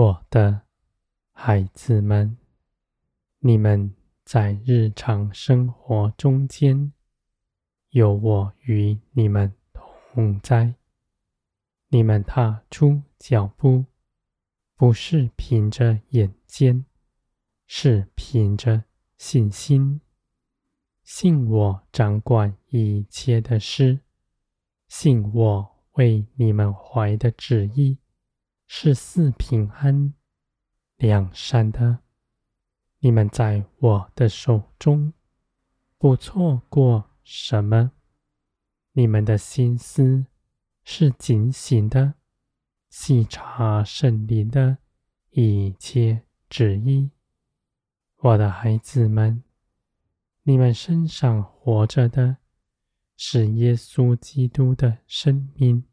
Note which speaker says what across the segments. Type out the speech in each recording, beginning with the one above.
Speaker 1: 我的孩子们，你们在日常生活中间，有我与你们同在。你们踏出脚步，不是凭着眼尖，是凭着信心。信我掌管一切的事，信我为你们怀的旨意是四平安、良善的。你们在我的手中，不错过什么。你们的心思是警醒的，细察圣灵的一切旨意。我的孩子们。你们身上活着的是耶稣基督的生命。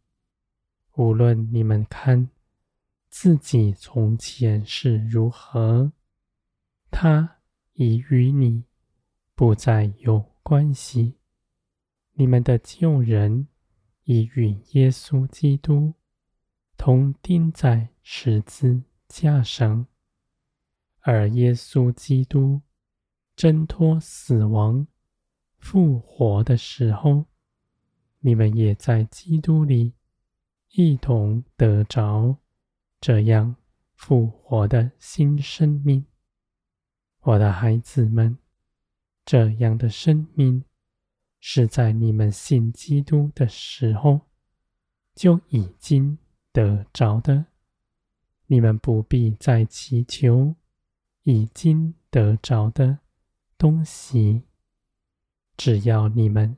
Speaker 1: 无论你们看自己从前是如何，他已与你不再有关系。你们的旧人已与耶稣基督同钉在十字架上，而耶稣基督。挣脱死亡、复活的时候，你们也在基督里一同得着这样复活的新生命。我的孩子们，这样的生命是在你们信基督的时候就已经得着的。你们不必再祈求已经得着的。东西，只要你们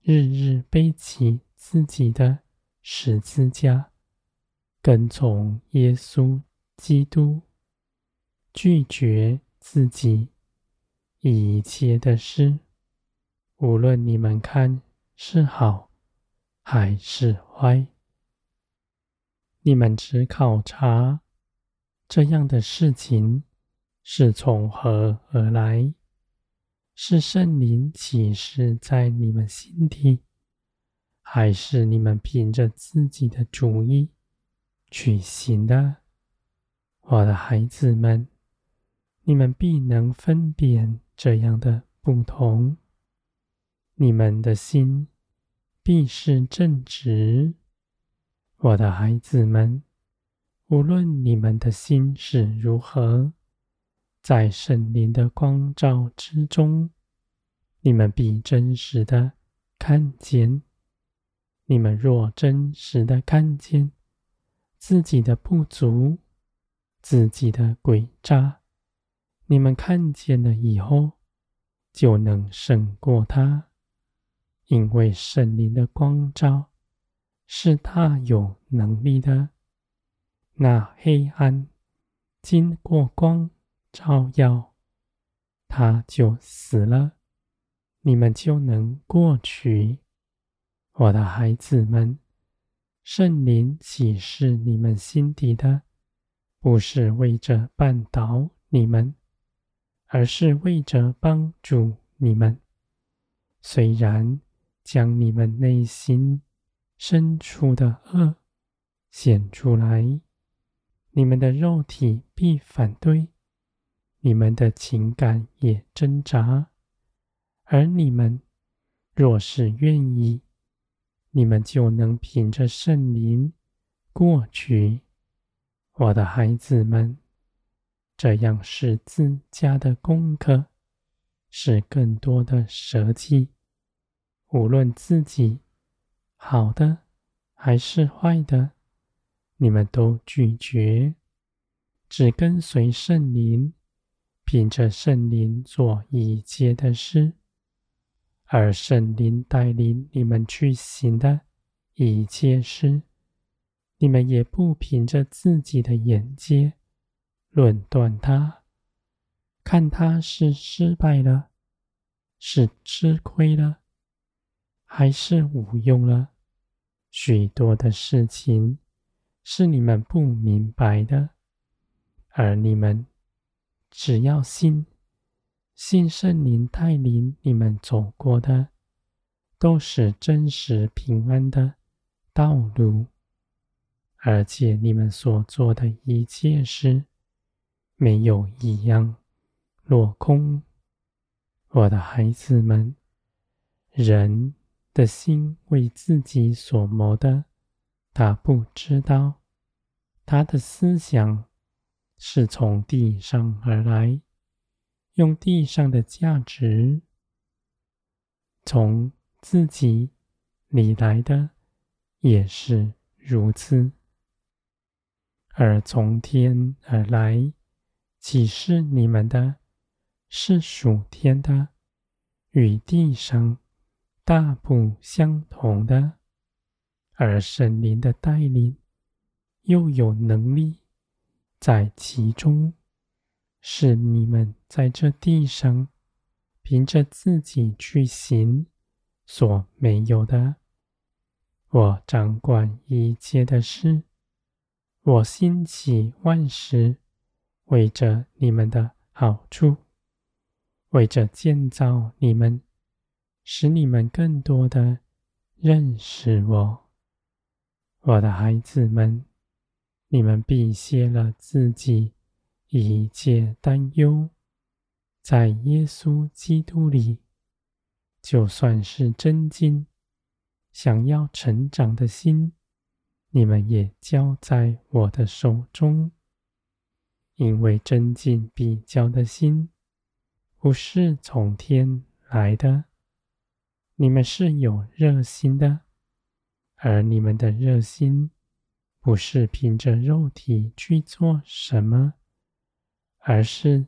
Speaker 1: 日日背起自己的十字架，跟从耶稣基督，拒绝自己一切的事，无论你们看是好还是坏，你们只考察这样的事情是从何而来。是圣灵启示在你们心底，还是你们凭着自己的主意去行的？我的孩子们，你们必能分辨这样的不同。你们的心必是正直。我的孩子们，无论你们的心是如何。在圣灵的光照之中，你们必真实的看见。你们若真实的看见自己的不足、自己的诡诈，你们看见了以后，就能胜过他，因为圣灵的光照是大有能力的。那黑暗经过光。照耀，他就死了，你们就能过去。我的孩子们，圣灵启示你们心底的，不是为着绊倒你们，而是为着帮助你们。虽然将你们内心深处的恶显出来，你们的肉体必反对。你们的情感也挣扎，而你们若是愿意，你们就能凭着圣灵过去。我的孩子们，这样是自家的功课是更多的舍弃，无论自己好的还是坏的，你们都拒绝，只跟随圣灵。凭着圣灵做一切的事，而圣灵带领你们去行的一切事，你们也不凭着自己的眼界论断它，看它是失败了，是吃亏了，还是无用了。许多的事情是你们不明白的，而你们。只要信，信圣灵带领你们走过的，都是真实平安的道路。而且你们所做的一切事，没有一样落空。我的孩子们，人的心为自己所谋的，他不知道，他的思想是从地上而来，用地上的价值，从自己里来的也是如此。而从天而来，启示你们的，是属天的，与地上大不相同的；而神灵的带领，又有能力在其中，是你们在这地上凭着自己去行所没有的。我掌管一切的事。我兴起万事，为着你们的好处，为着建造你们，使你们更多的认识我。我的孩子们，你们必卸了自己一切担忧，在耶稣基督里，就算是真金，想要成长的心。你们也交在我的手中，因为真金比较的心不是从天来的。你们是有热心的，而你们的热心不是凭着肉体去做什么，而是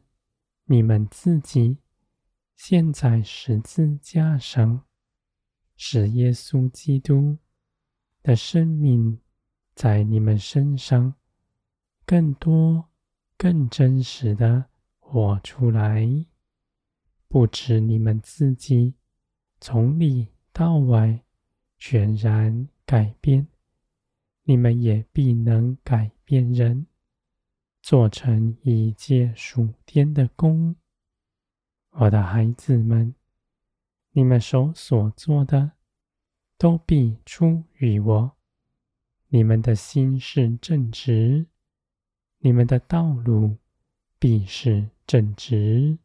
Speaker 1: 你们自己现在十字架上，使耶稣基督的生命。在你们身上，更多、更真实的活出来，不止你们自己从里到外全然改变，你们也必能改变人，做成一介属天的工。我的孩子们，你们手所做的，都必出于我。你们的心是正直，你们的道路必是正直。